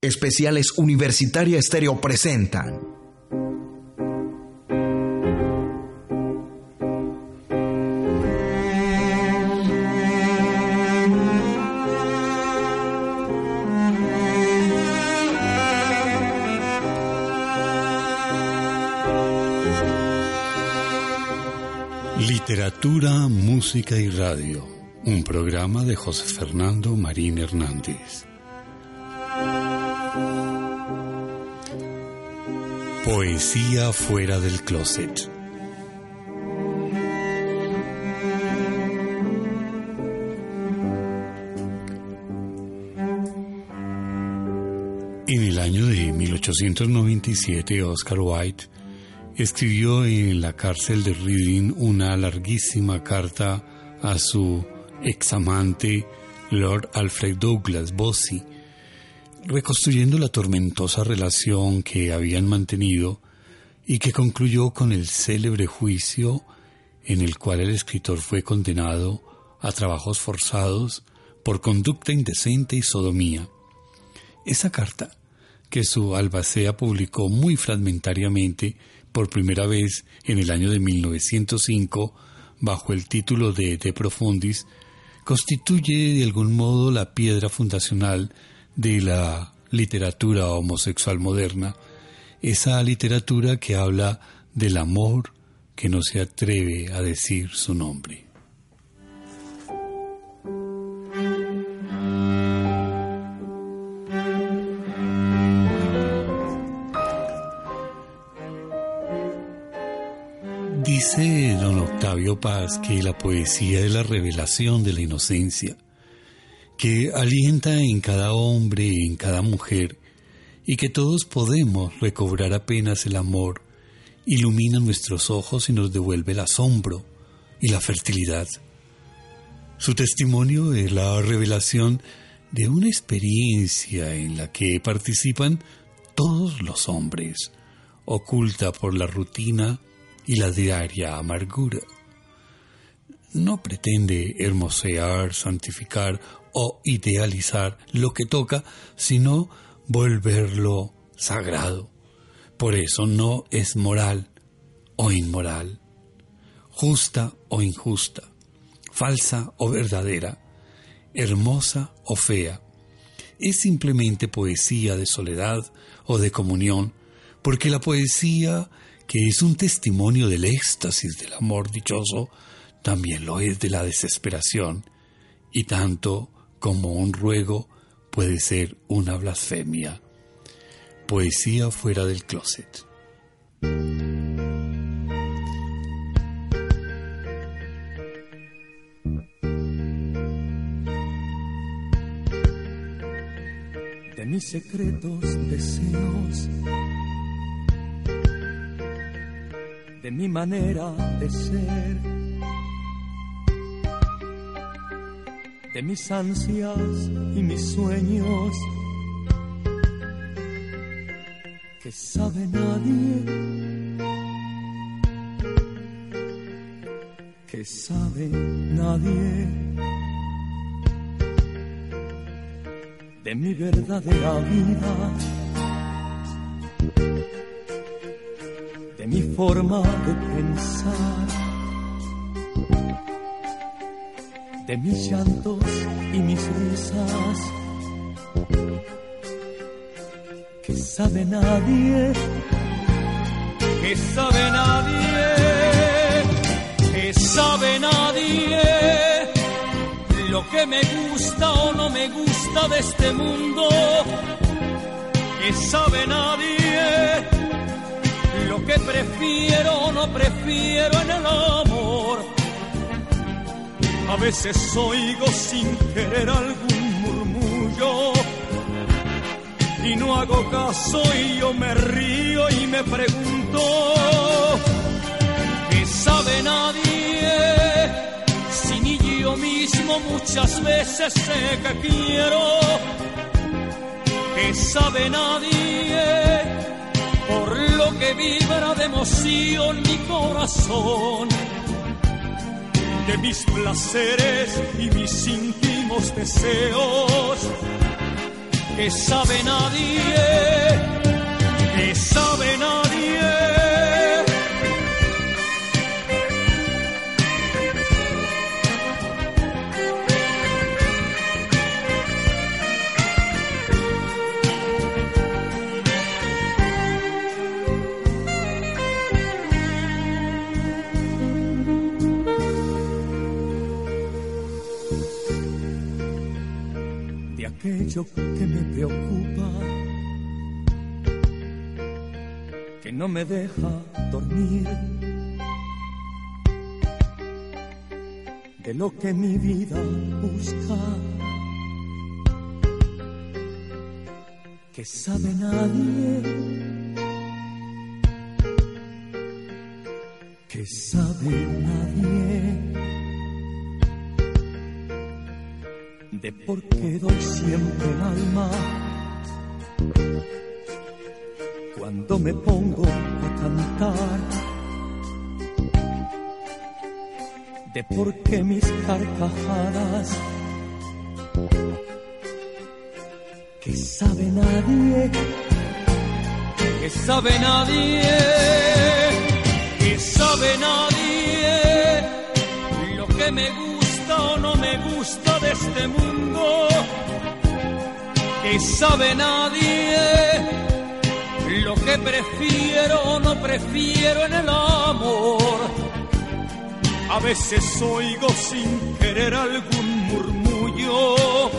Especiales Universitaria Estéreo presentan. Literatura, música y radio. Un programa de José Fernando Marín Hernández. Poesía fuera del closet. En el año de 1897, Oscar Wilde escribió en la cárcel de Reading una larguísima carta a su examante Lord Alfred Douglas Bossy, reconstruyendo la tormentosa relación que habían mantenido y que concluyó con el célebre juicio en el cual el escritor fue condenado a trabajos forzados por conducta indecente y sodomía. Esa carta, que su albacea publicó muy fragmentariamente por primera vez en el año de 1905 bajo el título de De Profundis, constituye de algún modo la piedra fundacional de la literatura homosexual moderna, esa literatura que habla del amor que no se atreve a decir su nombre. Dice don Octavio Paz que la poesía es la revelación de la inocencia que alienta en cada hombre y en cada mujer, y que todos podemos recobrar apenas el amor, ilumina nuestros ojos y nos devuelve el asombro y la fertilidad. Su testimonio es la revelación de una experiencia en la que participan todos los hombres, oculta por la rutina y la diaria amargura. No pretende hermosear, santificar o idealizar lo que toca, sino volverlo sagrado. Por eso no es moral o inmoral, justa o injusta, falsa o verdadera, hermosa o fea. Es simplemente poesía de soledad o de comunión, porque la poesía, que es un testimonio del éxtasis del amor dichoso, también lo es de la desesperación, y tanto como un ruego puede ser una blasfemia. Poesía fuera del closet. De mis secretos deseos, de mi manera de ser de mis ansias y mis sueños que sabe nadie, que sabe nadie de mi verdadera vida, de mi forma de pensar de mis llantos y mis risas. Que sabe nadie, que sabe nadie, que sabe nadie lo que me gusta o no me gusta de este mundo. Que sabe nadie lo que prefiero o no prefiero en el amor a veces oigo sin querer algún murmullo y no hago caso y yo me río y me pregunto, ¿qué sabe nadie? Si ni yo mismo muchas veces sé que quiero, ¿qué sabe nadie? Por lo que vibra de emoción mi corazón de mis placeres y mis íntimos deseos. Que sabe nadie, que sabe aquello que me preocupa, que no me deja dormir, de lo que mi vida busca, que sabe nadie, que sabe nadie. De por qué doy siempre el alma. Cuando me pongo a cantar, de por qué mis carcajadas. Que sabe nadie, que sabe nadie, que sabe nadie. Lo que me gusta no me gusta de este mundo que sabe nadie lo que prefiero o no prefiero en el amor. A veces oigo sin querer algún murmullo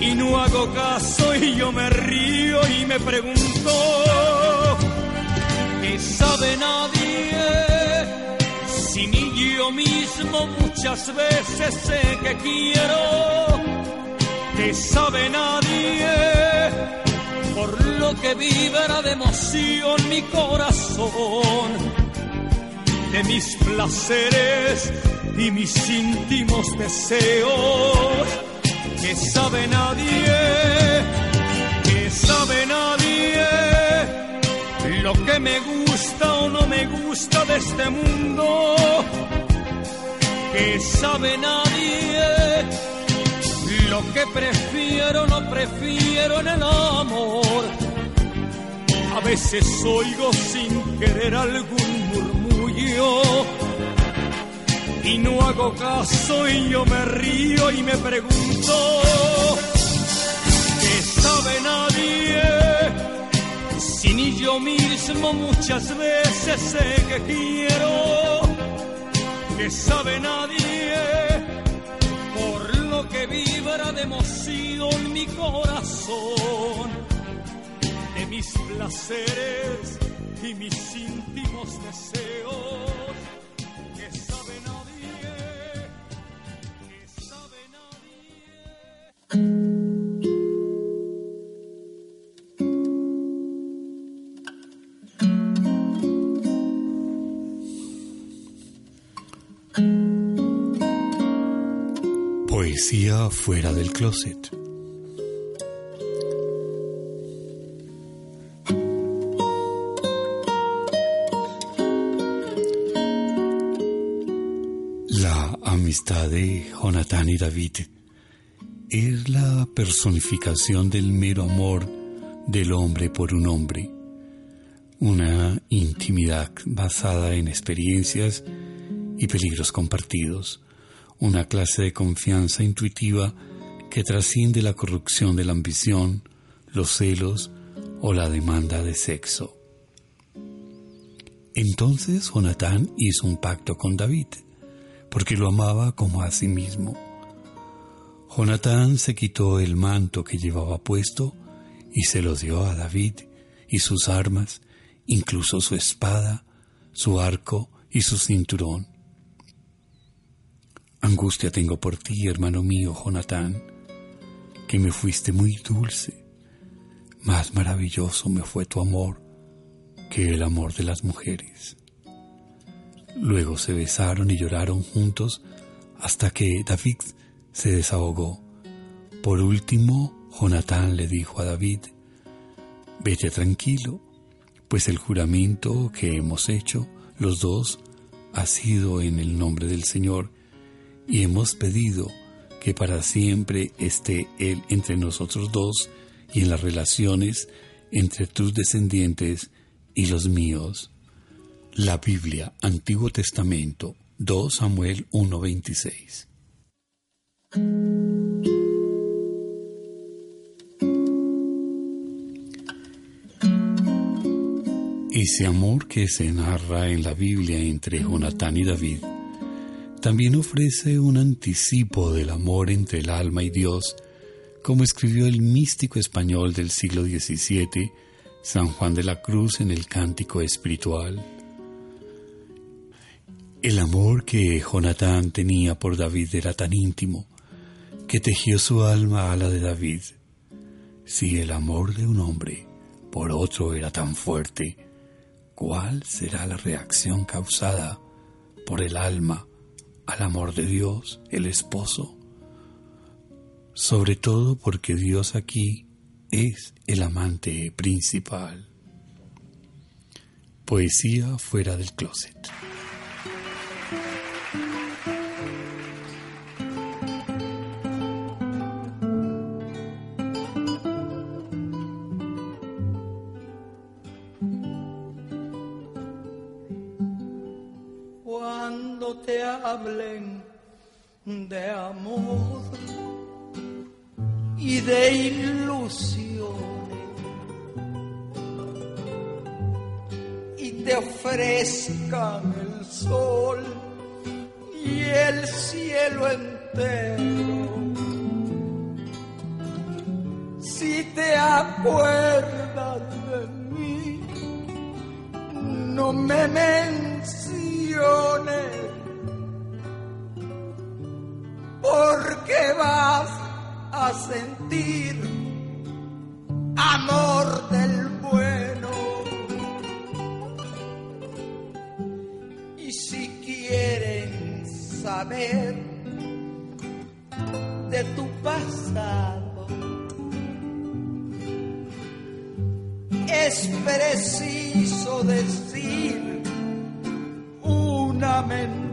y no hago caso y yo me río y me pregunto, ¿qué sabe nadie? Si ni yo mismo muchas veces sé que quiero, que sabe nadie, por lo que vibra de emoción mi corazón, de mis placeres y mis íntimos deseos, que sabe nadie, que sabe nadie lo que me gusta o no me gusta de este mundo, que sabe nadie, lo que prefiero o no prefiero en el amor. A veces oigo sin querer algún murmullo y no hago caso y yo me río y me pregunto, ¿qué sabe nadie? Ni yo mismo muchas veces sé que quiero, que sabe nadie, por lo que vibra de emoción mi corazón, de mis placeres y mis íntimos deseos, que sabe nadie, que sabe nadie. Poesía fuera del closet. La amistad de Jonathan y David es la personificación del mero amor del hombre por un hombre, una intimidad basada en experiencias y peligros compartidos, una clase de confianza intuitiva que trasciende la corrupción de la ambición, los celos o la demanda de sexo. Entonces Jonatán hizo un pacto con David, porque lo amaba como a sí mismo. Jonatán se quitó el manto que llevaba puesto y se lo dio a David y sus armas, incluso su espada, su arco y su cinturón. Angustia tengo por ti, hermano mío, Jonatán, que me fuiste muy dulce. más maravilloso me fue tu amor que el amor de las mujeres. Luego se besaron y lloraron juntos hasta que David se desahogó. Por último, Jonatán le dijo a David, vete tranquilo, pues el juramento que hemos hecho los dos ha sido en el nombre del Señor y hemos pedido que para siempre esté Él entre nosotros dos y en las relaciones entre tus descendientes y los míos. La Biblia, Antiguo Testamento, 2 Samuel 1:26. Ese amor que se narra en la Biblia entre Jonatán y David también ofrece un anticipo del amor entre el alma y Dios, como escribió el místico español del siglo XVII, San Juan de la Cruz, en el Cántico Espiritual. El amor que Jonatán tenía por David era tan íntimo que tejió su alma a la de David. Si el amor de un hombre por otro era tan fuerte, ¿cuál será la reacción causada por el alma al amor de Dios, el esposo? Sobre todo porque Dios aquí es el amante principal. Poesía fuera del closet. De ilusiones y te ofrezcan el sol y el cielo entero. Si te acuerdas saber de tu pasado, es preciso decir una mentira.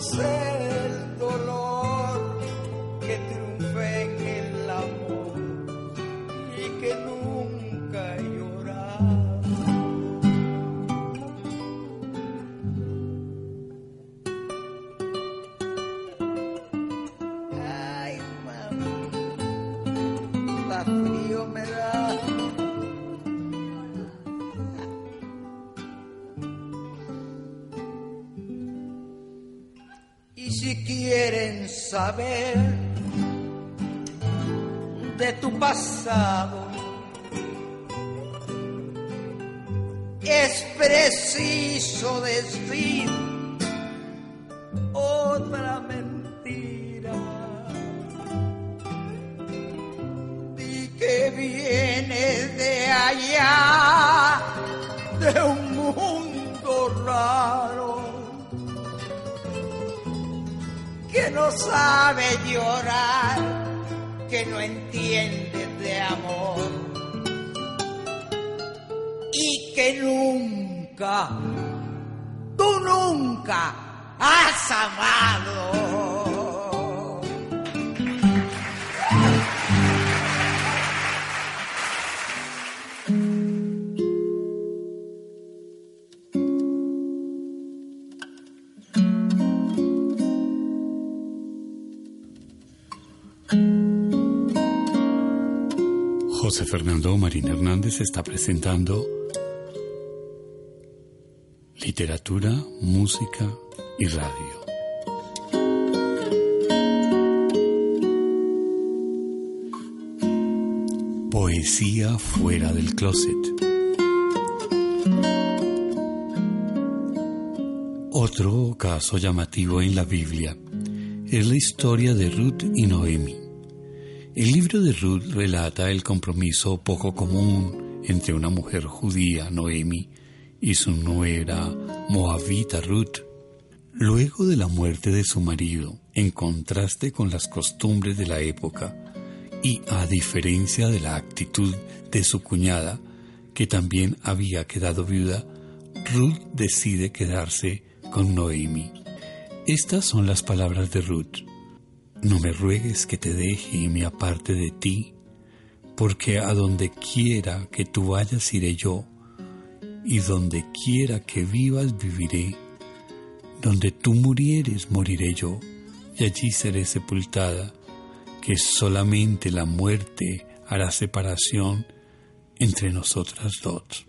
Sé el dolor saber de tu pasado. Hernández está presentando literatura, música y radio. Poesía fuera del closet. Otro caso llamativo en la Biblia es la historia de Ruth y Noemi. El libro de Ruth relata el compromiso poco común entre una mujer judía, Noemi, y su nuera moabita Ruth. Luego de la muerte de su marido, en contraste con las costumbres de la época, y a diferencia de la actitud de su cuñada, que también había quedado viuda, Ruth decide quedarse con Noemi. Estas son las palabras de Ruth. No me ruegues que te deje y me aparte de ti, porque a donde quiera que tú vayas iré yo, y donde quiera que vivas viviré. Donde tú murieres moriré yo, y allí seré sepultada, que solamente la muerte hará separación entre nosotras dos.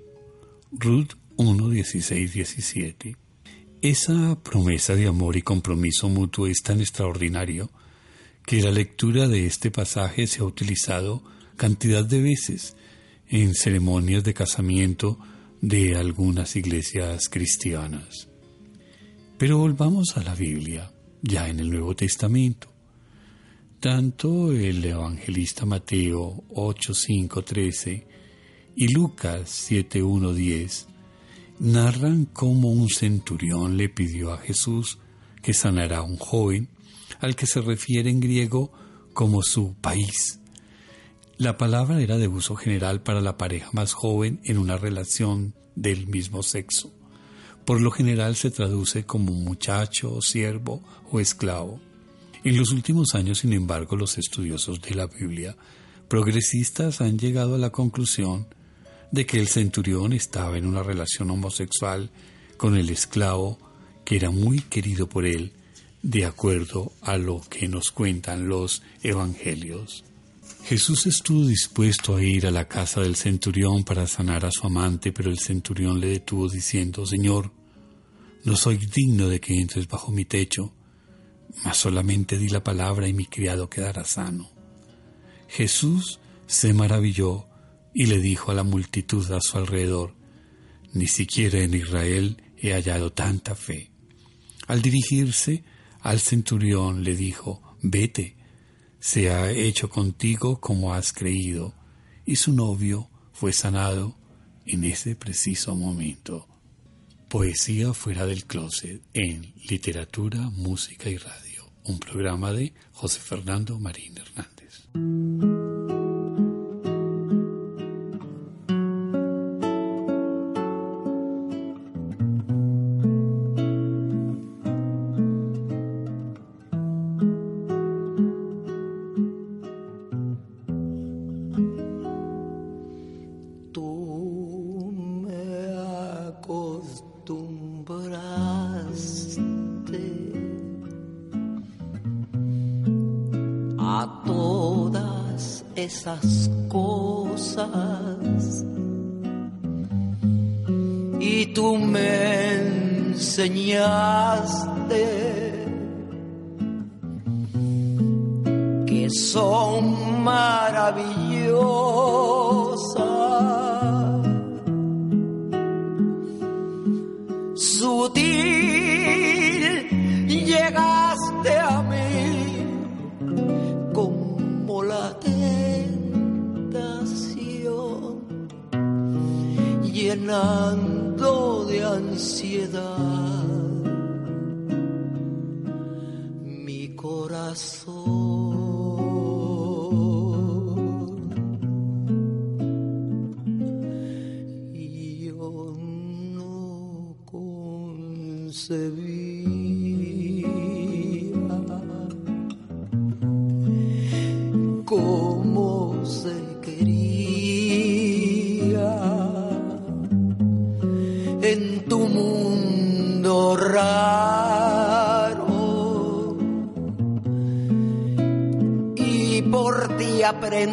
Ruth 1, 16, 17. Esa promesa de amor y compromiso mutuo es tan extraordinario que la lectura de este pasaje se ha utilizado cantidad de veces en ceremonias de casamiento de algunas iglesias cristianas. Pero volvamos a la Biblia, ya en el Nuevo Testamento. Tanto el evangelista Mateo 8, 5, 13 y Lucas 7, 1, 10 narran cómo un centurión le pidió a Jesús que sanara a un joven al que se refiere en griego como su país. La palabra era de uso general para la pareja más joven en una relación del mismo sexo. Por lo general se traduce como muchacho, siervo o esclavo. En los últimos años, sin embargo, los estudiosos de la Biblia progresistas han llegado a la conclusión de que el centurión estaba en una relación homosexual con el esclavo que era muy querido por él de acuerdo a lo que nos cuentan los evangelios. Jesús estuvo dispuesto a ir a la casa del centurión para sanar a su amante, pero el centurión le detuvo diciendo, Señor, no soy digno de que entres bajo mi techo, mas solamente di la palabra y mi criado quedará sano. Jesús se maravilló y le dijo a la multitud a su alrededor, Ni siquiera en Israel he hallado tanta fe. Al dirigirse al centurión le dijo, vete, se ha hecho contigo como has creído. Y su novio fue sanado en ese preciso momento. Poesía fuera del closet en literatura, música y radio. Un programa de José Fernando Marín Hernández. Esas cosas. Y tú me enseñaste que son maravillosas. Llenando de ansiedad Ahora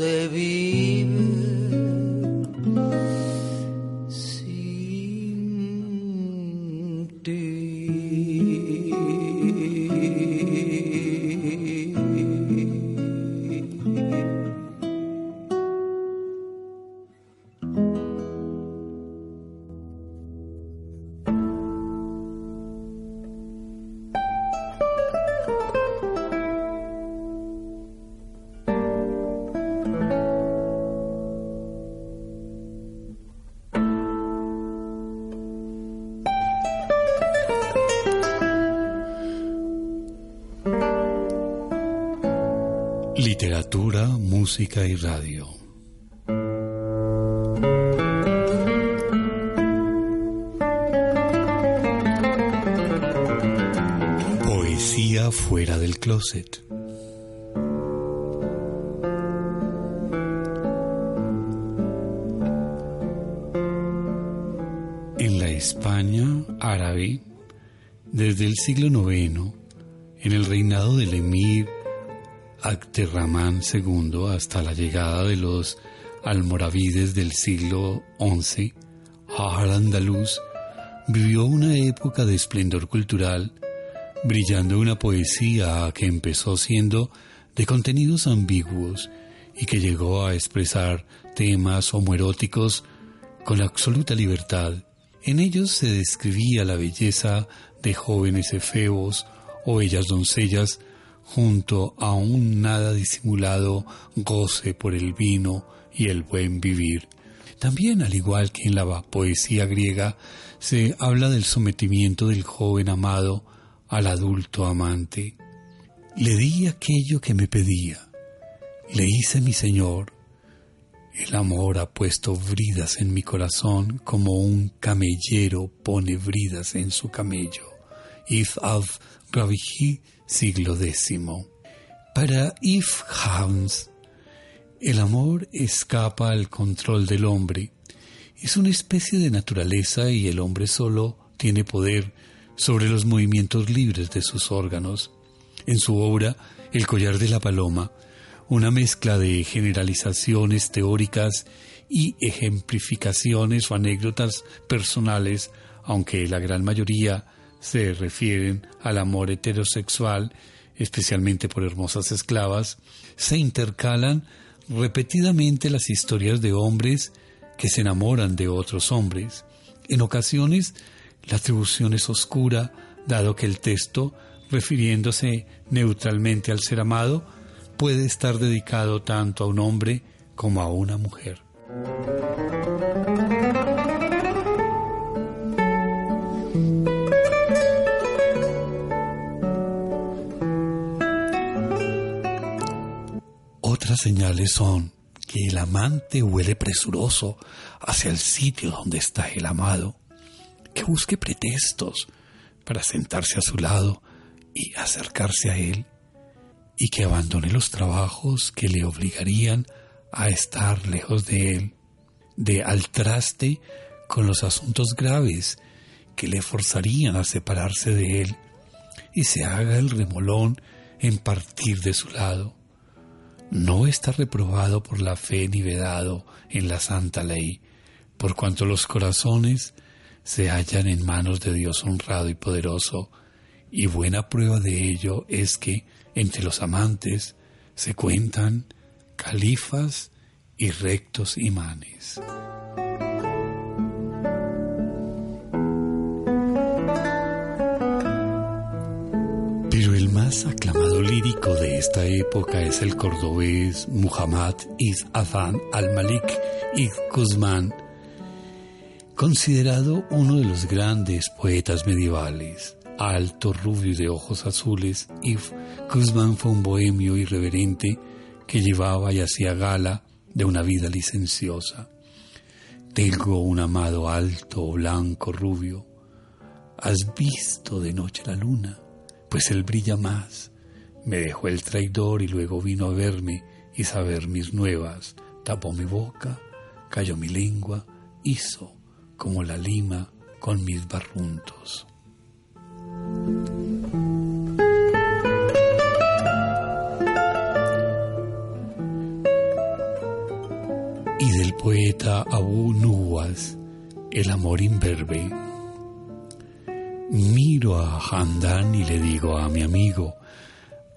se vive. Música y radio. Poesía fuera del closet. En la España árabe, desde el siglo IX, en el reinado del emir Abderramán II hasta la llegada de los almoravides del siglo XI, Al-Andalus vivió una época de esplendor cultural, brillando una poesía que empezó siendo de contenidos ambiguos y que llegó a expresar temas homoeróticos con absoluta libertad. En ellos se describía la belleza de jóvenes efebos o bellas doncellas junto a un nada disimulado goce por el vino y el buen vivir. También, al igual que en la poesía griega, se habla del sometimiento del joven amado al adulto amante. Le di aquello que me pedía, le hice mi Señor. El amor ha puesto bridas en mi corazón como un camellero pone bridas en su camello. If av siglo X. Para If Hans, el amor escapa al control del hombre. Es una especie de naturaleza y el hombre solo tiene poder sobre los movimientos libres de sus órganos. En su obra, El collar de la paloma, una mezcla de generalizaciones teóricas y ejemplificaciones o anécdotas personales, aunque la gran mayoría se refieren al amor heterosexual, especialmente por hermosas esclavas, se intercalan repetidamente las historias de hombres que se enamoran de otros hombres. En ocasiones, la atribución es oscura, dado que el texto, refiriéndose neutralmente al ser amado, puede estar dedicado tanto a un hombre como a una mujer. Señales son que el amante huele presuroso hacia el sitio donde está el amado, que busque pretextos para sentarse a su lado y acercarse a él, y que abandone los trabajos que le obligarían a estar lejos de él, de al traste con los asuntos graves que le forzarían a separarse de él y se haga el remolón en partir de su lado. No está reprobado por la fe ni vedado en la santa ley, por cuanto los corazones se hallan en manos de Dios honrado y poderoso, y buena prueba de ello es que entre los amantes se cuentan califas y rectos imanes. Pero el más aclamado lírico de esta época es el cordobés Muhammad Iz Afan al-Malik Iz Guzmán, considerado uno de los grandes poetas medievales. Alto, rubio y de ojos azules, If Guzmán fue un bohemio irreverente que llevaba y hacía gala de una vida licenciosa. Tengo un amado alto, blanco, rubio. ¿Has visto de noche la luna? Pues él brilla más. Me dejó el traidor y luego vino a verme y saber mis nuevas. Tapó mi boca, cayó mi lengua, hizo como la lima con mis barruntos. Y del poeta Abu Nuwas, El amor imberbe. Miro a Handan y le digo a mi amigo,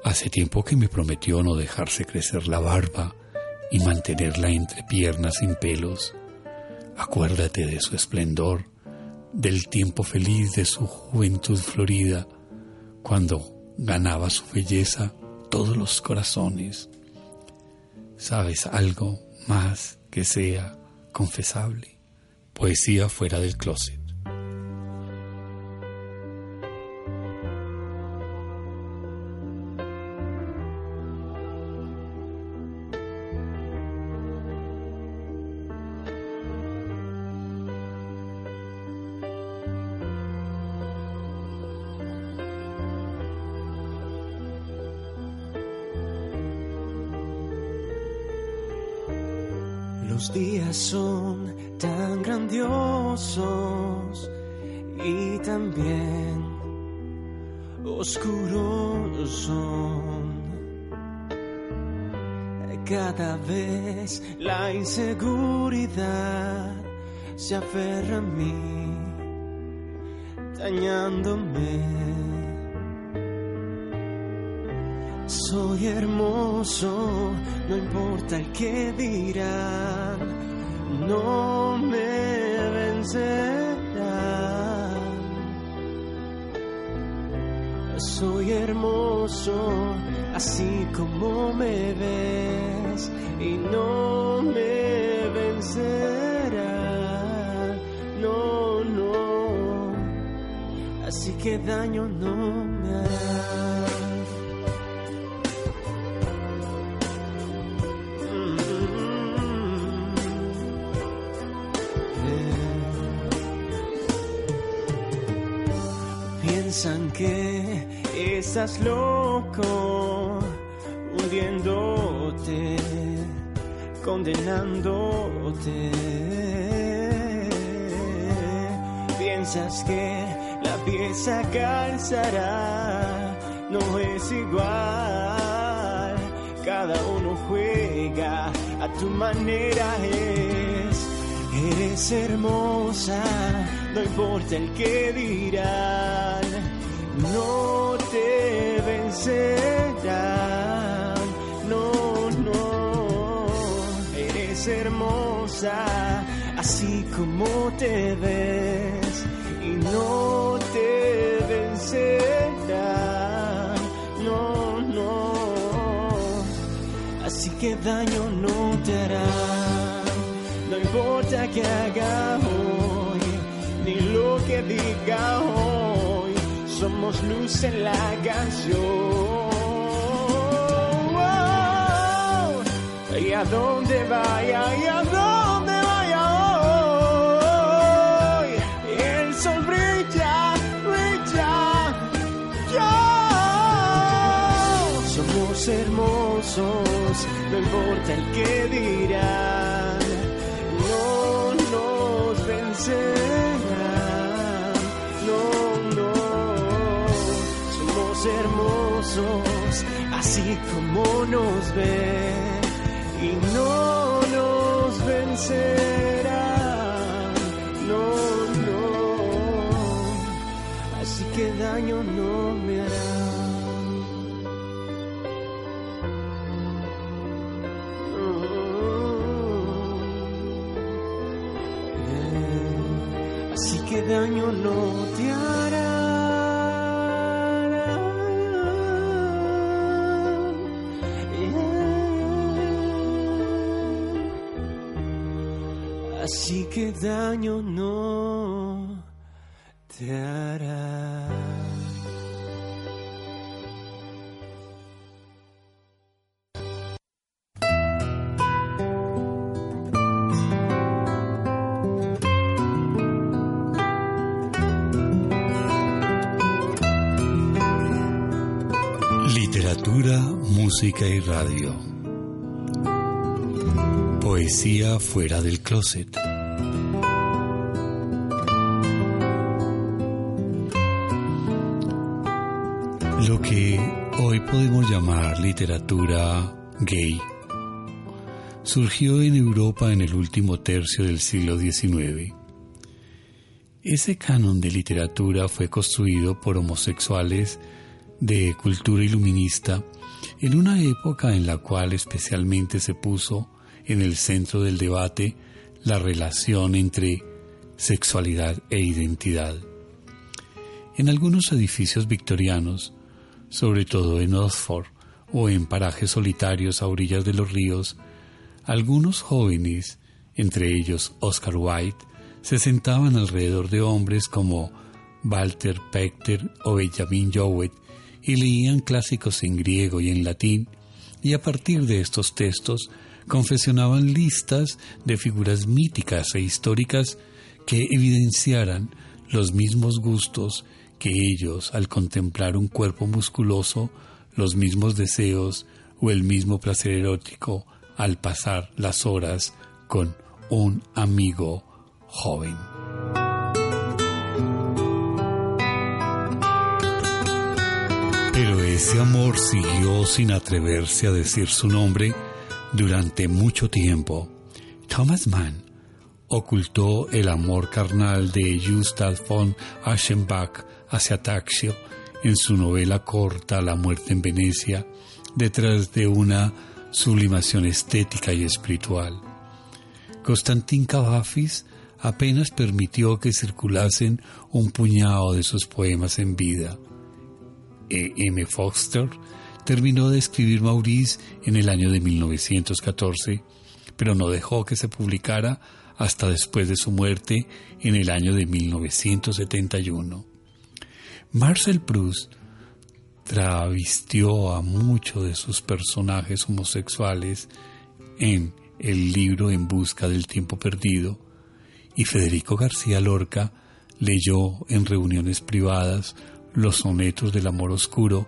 hace tiempo que me prometió no dejarse crecer la barba y mantenerla entre piernas sin pelos. Acuérdate de su esplendor del tiempo feliz de su juventud florida, cuando ganaba su belleza todos los corazones. ¿Sabes algo más que sea confesable? Poesía fuera del closet. Condenándote. Piensas que la pieza calzará, no es igual. Cada uno juega a tu manera, es. Eres hermosa, no importa el que dirán, no te vencerán, hermosa, así como te ves, y no te vencerán, no, no, así que daño no te harán. No importa que haga hoy, ni lo que diga hoy, somos luz en la canción. Y a dónde vaya, y a dónde vaya hoy, el sol brilla, brilla, yo. Somos no importa el que dirán, no nos vencerán, no, no, somos hermosos, así como nos ven, y no nos vencerán, no, no, así que daño no me hará. Así que daño no te hará. Así que daño no te hará. Literatura, música y radio. Poesía fuera del closet. Lo que hoy podemos llamar literatura gay surgió en Europa en el último tercio del siglo XIX. Ese canon de literatura fue construido por homosexuales de cultura iluminista en una época en la cual especialmente se puso en el centro del debate la relación entre sexualidad e identidad. En algunos edificios victorianos, sobre todo en Oxford o en parajes solitarios a orillas de los ríos, algunos jóvenes, entre ellos Oscar Wilde, se sentaban alrededor de hombres como Walter Pechter o Benjamin Jowett y leían clásicos en griego y en latín, y a partir de estos textos confesionaban listas de figuras míticas e históricas que evidenciaran los mismos gustos que ellos al contemplar un cuerpo musculoso, los mismos deseos o el mismo placer erótico al pasar las horas con un amigo joven. Pero ese amor siguió sin atreverse a decir su nombre durante mucho tiempo. Thomas Mann ocultó el amor carnal de Gustav von Aschenbach hacia Taxio en su novela corta La muerte en Venecia, detrás de una sublimación estética y espiritual. Constantin Cavafis apenas permitió que circulasen un puñado de sus poemas en vida. E. M. Foster terminó de escribir Maurice en el año de 1914, pero no dejó que se publicara hasta después de su muerte en el año de 1971. Marcel Proust travestió a muchos de sus personajes homosexuales en el libro En busca del tiempo perdido y Federico García Lorca leyó en reuniones privadas los sonetos del amor oscuro,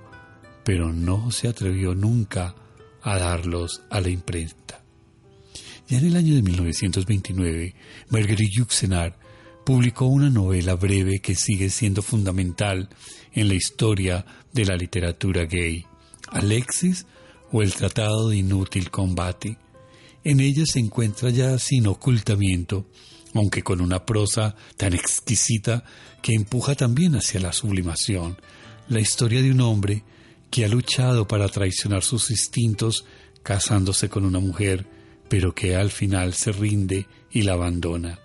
pero no se atrevió nunca a darlos a la imprenta. Ya en el año de 1929, Marguerite Yourcenar publicó una novela breve que sigue siendo fundamental en la historia de la literatura gay, Alexis o el Tratado de Inútil Combate. En ella se encuentra ya sin ocultamiento, aunque con una prosa tan exquisita que empuja también hacia la sublimación, la historia de un hombre que ha luchado para traicionar sus instintos casándose con una mujer, pero que al final se rinde y la abandona.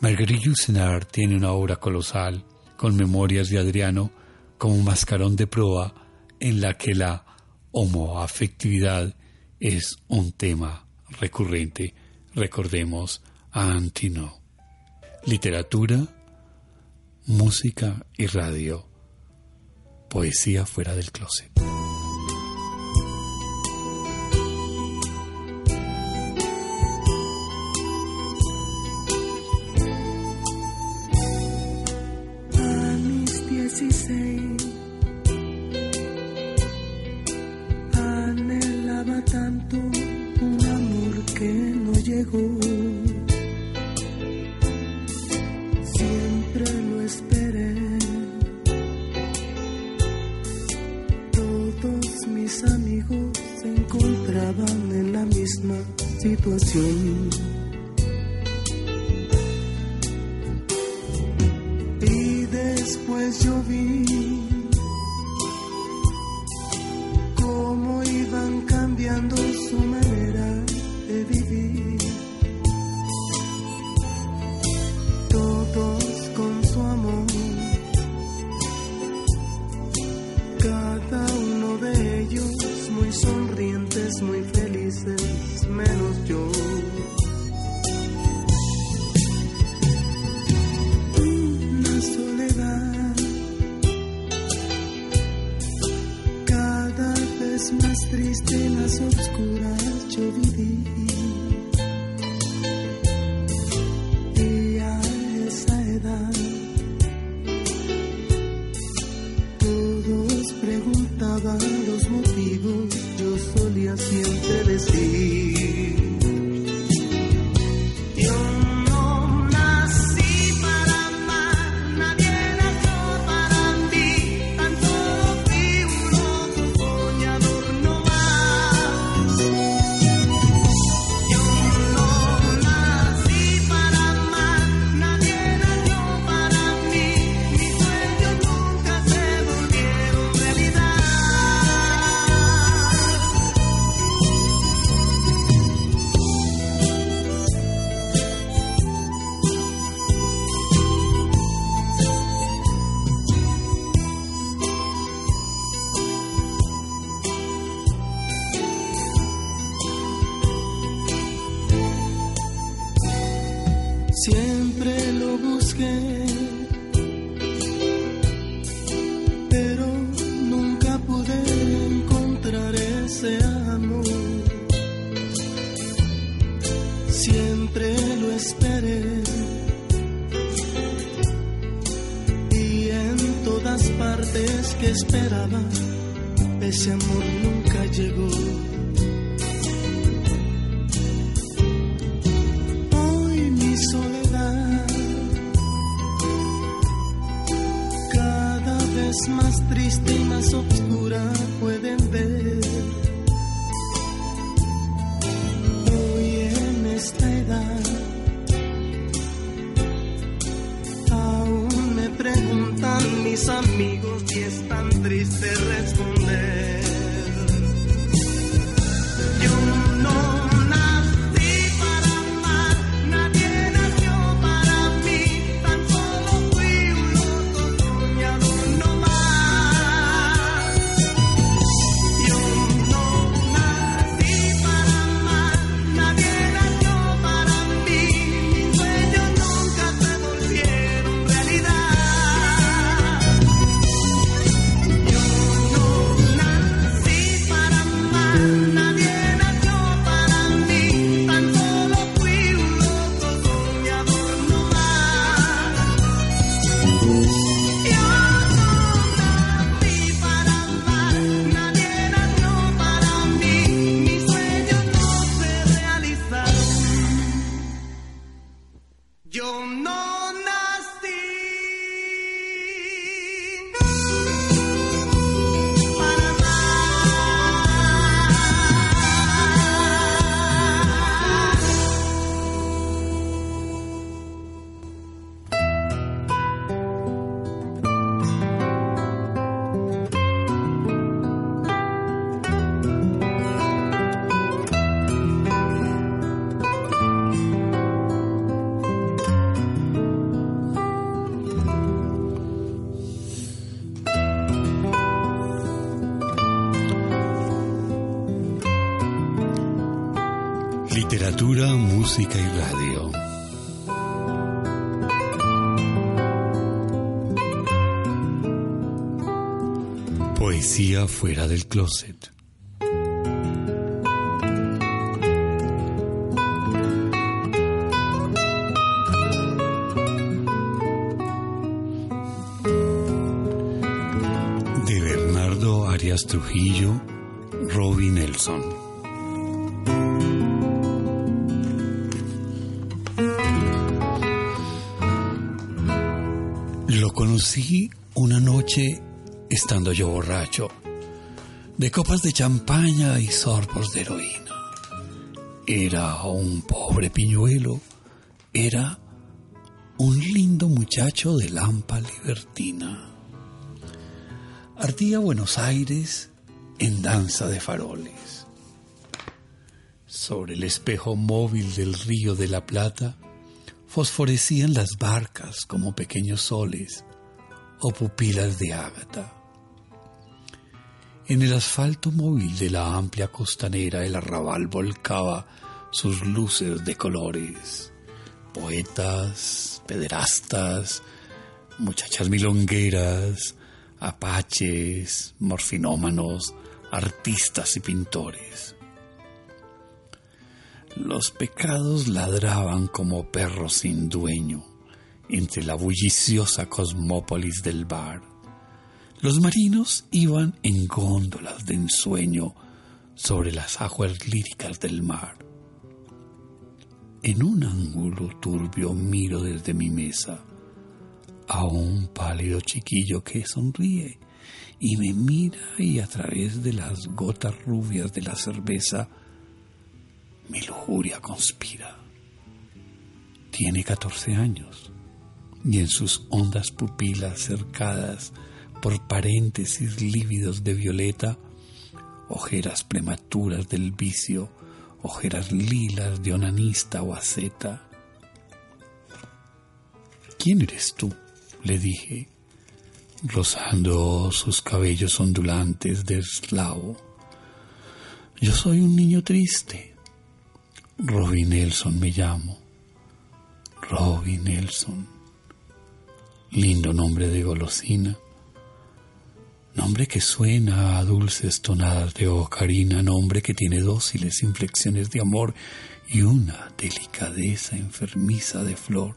Marguerite Yourcenar tiene una obra colosal, con memorias de Adriano, como mascarón de proa, en la que la homoafectividad es un tema recurrente. Recordemos a Antino. Literatura, música y radio. Poesía fuera del closet. más triste, las oscuras yo viví. música y radio. Poesía fuera del closet. De Bernardo Arias Trujillo, Robbie Nelson. Conocí una noche estando yo borracho, de copas de champaña y sorbos de heroína. Era un pobre piñuelo, era un lindo muchacho de lampa libertina. Ardía Buenos Aires en danza de faroles. Sobre el espejo móvil del río de la Plata fosforecían las barcas como pequeños soles o pupilas de ágata. En el asfalto móvil de la amplia costanera el arrabal volcaba sus luces de colores. Poetas, pederastas, muchachas milongueras, apaches, morfinómanos, artistas y pintores. Los pecados ladraban como perros sin dueño entre la bulliciosa cosmópolis del bar. Los marinos iban en góndolas de ensueño sobre las aguas líricas del mar. En un ángulo turbio miro desde mi mesa a un pálido chiquillo que sonríe y me mira y a través de las gotas rubias de la cerveza mi lujuria conspira. Tiene 14 años y en sus hondas pupilas cercadas por paréntesis lívidos de violeta, ojeras prematuras del vicio, ojeras lilas de onanista o aceta. ¿Quién eres tú? le dije, rozando sus cabellos ondulantes de eslavo. Yo soy un niño triste. Robin Nelson me llamo. Robin Nelson. Lindo nombre de golosina. Nombre que suena a dulces tonadas de ocarina, nombre que tiene dóciles inflexiones de amor y una delicadeza enfermiza de flor.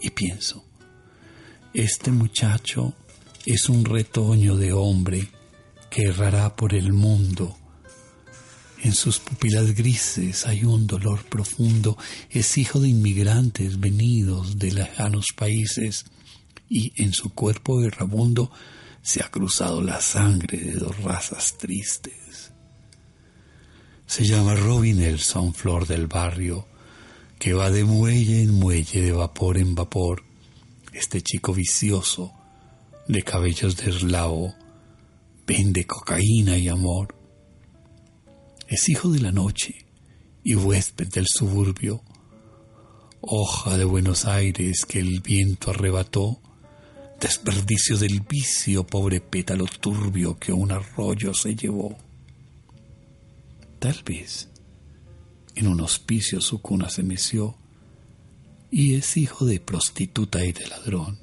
Y pienso, este muchacho es un retoño de hombre que errará por el mundo. En sus pupilas grises hay un dolor profundo, es hijo de inmigrantes venidos de lejanos países y en su cuerpo errabundo se ha cruzado la sangre de dos razas tristes. Se llama Robin Nelson, flor del barrio, que va de muelle en muelle, de vapor en vapor, este chico vicioso, de cabellos de eslavo, vende cocaína y amor. Es hijo de la noche y huésped del suburbio, hoja de Buenos Aires que el viento arrebató, desperdicio del vicio, pobre pétalo turbio que un arroyo se llevó. Tal vez en un hospicio su cuna se meció, y es hijo de prostituta y de ladrón.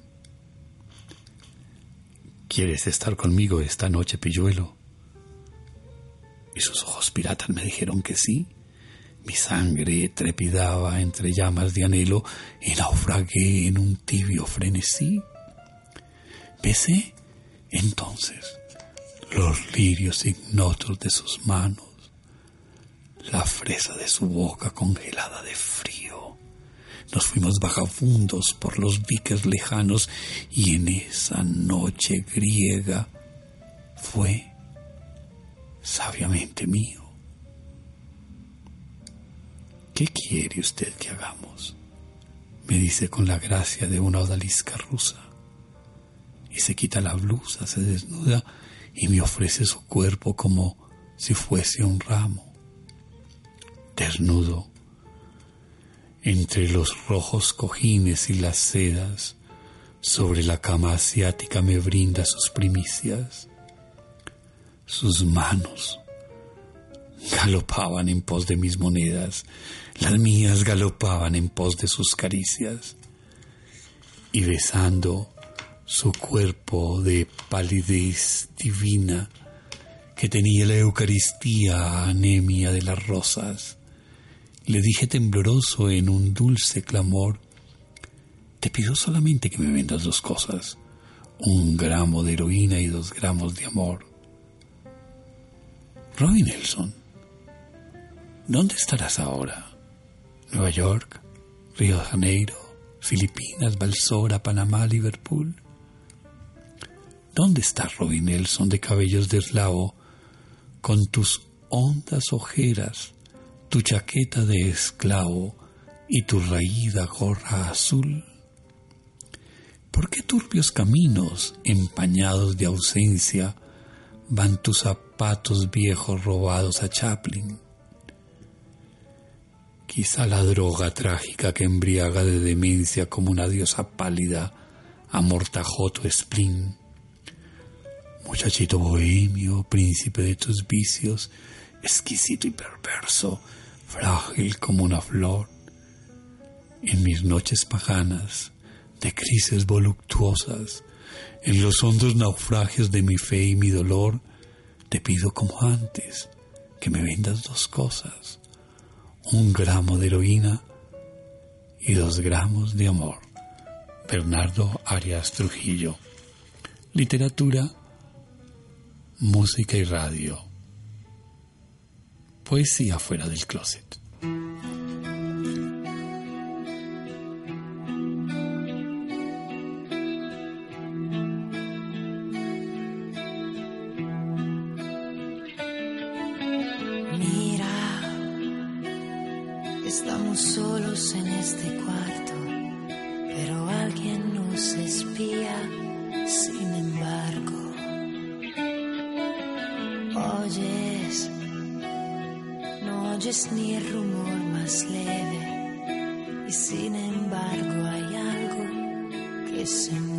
¿Quieres estar conmigo esta noche, pilluelo? Y sus ojos piratas me dijeron que sí. Mi sangre trepidaba entre llamas de anhelo y naufragué en un tibio frenesí. Besé entonces los lirios ignotos de sus manos, la fresa de su boca congelada de frío nos fuimos vagabundos por los diques lejanos y en esa noche griega fue sabiamente mío. ¿Qué quiere usted que hagamos? me dice con la gracia de una odalisca rusa. Y se quita la blusa, se desnuda y me ofrece su cuerpo como si fuese un ramo. Desnudo, entre los rojos cojines y las sedas, sobre la cama asiática me brinda sus primicias. Sus manos. Galopaban en pos de mis monedas, las mías galopaban en pos de sus caricias, y besando su cuerpo de palidez divina que tenía la Eucaristía anemia de las rosas, le dije tembloroso en un dulce clamor, te pido solamente que me vendas dos cosas, un gramo de heroína y dos gramos de amor. Robin Nelson, ¿dónde estarás ahora? ¿Nueva York? ¿Río de Janeiro? ¿Filipinas? ¿Balsora? ¿Panamá? ¿Liverpool? ¿Dónde está Robin Nelson de cabellos de eslavo con tus hondas ojeras, tu chaqueta de esclavo y tu raída gorra azul? ¿Por qué turbios caminos empañados de ausencia van tus zapatos viejos robados a Chaplin? Quizá la droga trágica que embriaga de demencia como una diosa pálida amortajó tu spleen. Muchachito bohemio, príncipe de tus vicios, exquisito y perverso, frágil como una flor. En mis noches paganas, de crisis voluptuosas, en los hondos naufragios de mi fe y mi dolor, te pido como antes que me vendas dos cosas, un gramo de heroína y dos gramos de amor. Bernardo Arias Trujillo. Literatura, música y radio. Poesía fuera del closet. Estámonos, salgamos.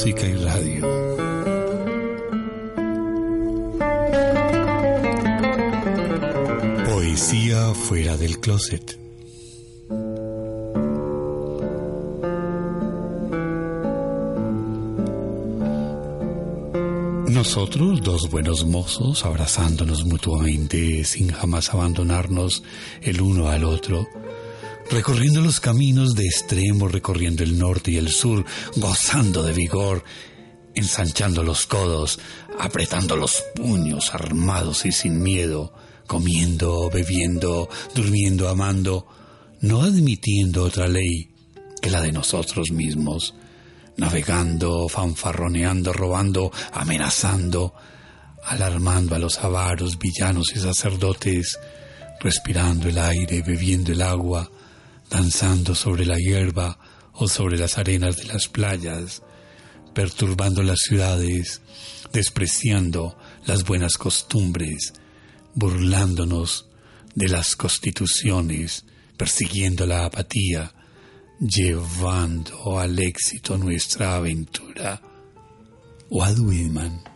Música y radio. Poesía fuera del closet. Nosotros, dos buenos mozos, abrazándonos mutuamente sin jamás abandonarnos el uno al otro, recorriendo los caminos de extremo, recorriendo el norte y el sur, gozando de vigor, ensanchando los codos, apretando los puños, armados y sin miedo, comiendo, bebiendo, durmiendo, amando, no admitiendo otra ley que la de nosotros mismos, navegando, fanfarroneando, robando, amenazando, alarmando a los avaros, villanos y sacerdotes, respirando el aire, bebiendo el agua, danzando sobre la hierba o sobre las arenas de las playas, perturbando las ciudades, despreciando las buenas costumbres, burlándonos de las constituciones, persiguiendo la apatía, llevando al éxito nuestra aventura. Whitman Tanto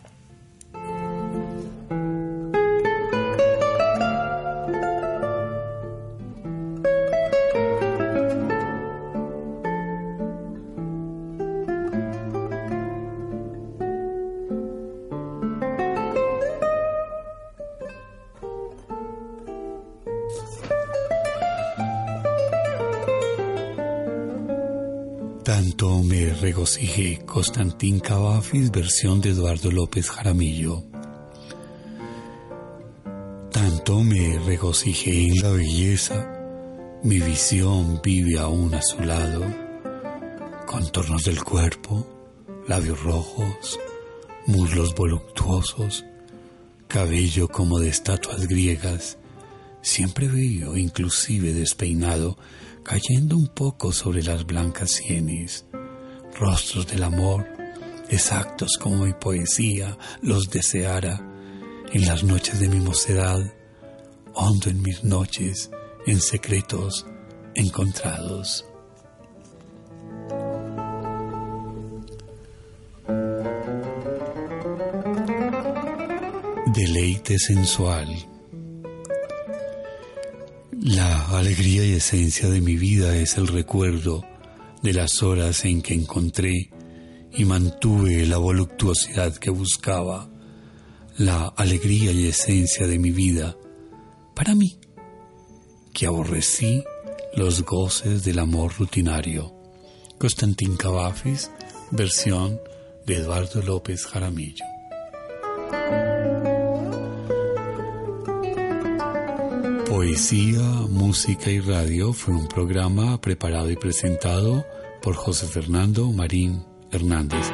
regocijé Constantín Cavafis, versión de Eduardo López Jaramillo. Tanto me regocijé en la belleza, mi visión vive aún a su lado, contornos del cuerpo, labios rojos, muslos voluptuosos, cabello como de estatuas griegas, siempre bello, inclusive despeinado, cayendo un poco sobre las blancas sienes, rostros del amor, exactos como mi poesía los deseara, en las noches de mi mocedad, hondo en mis noches, en secretos encontrados. Deleite sensual. La alegría y esencia de mi vida es el recuerdo de las horas en que encontré y mantuve la voluptuosidad que buscaba. La alegría y esencia de mi vida para mí, que aborrecí los goces del amor rutinario. Constantín Cavafis, versión de Eduardo López Jaramillo. Poesía, música y radio fue un programa preparado y presentado por José Fernando Marín Hernández.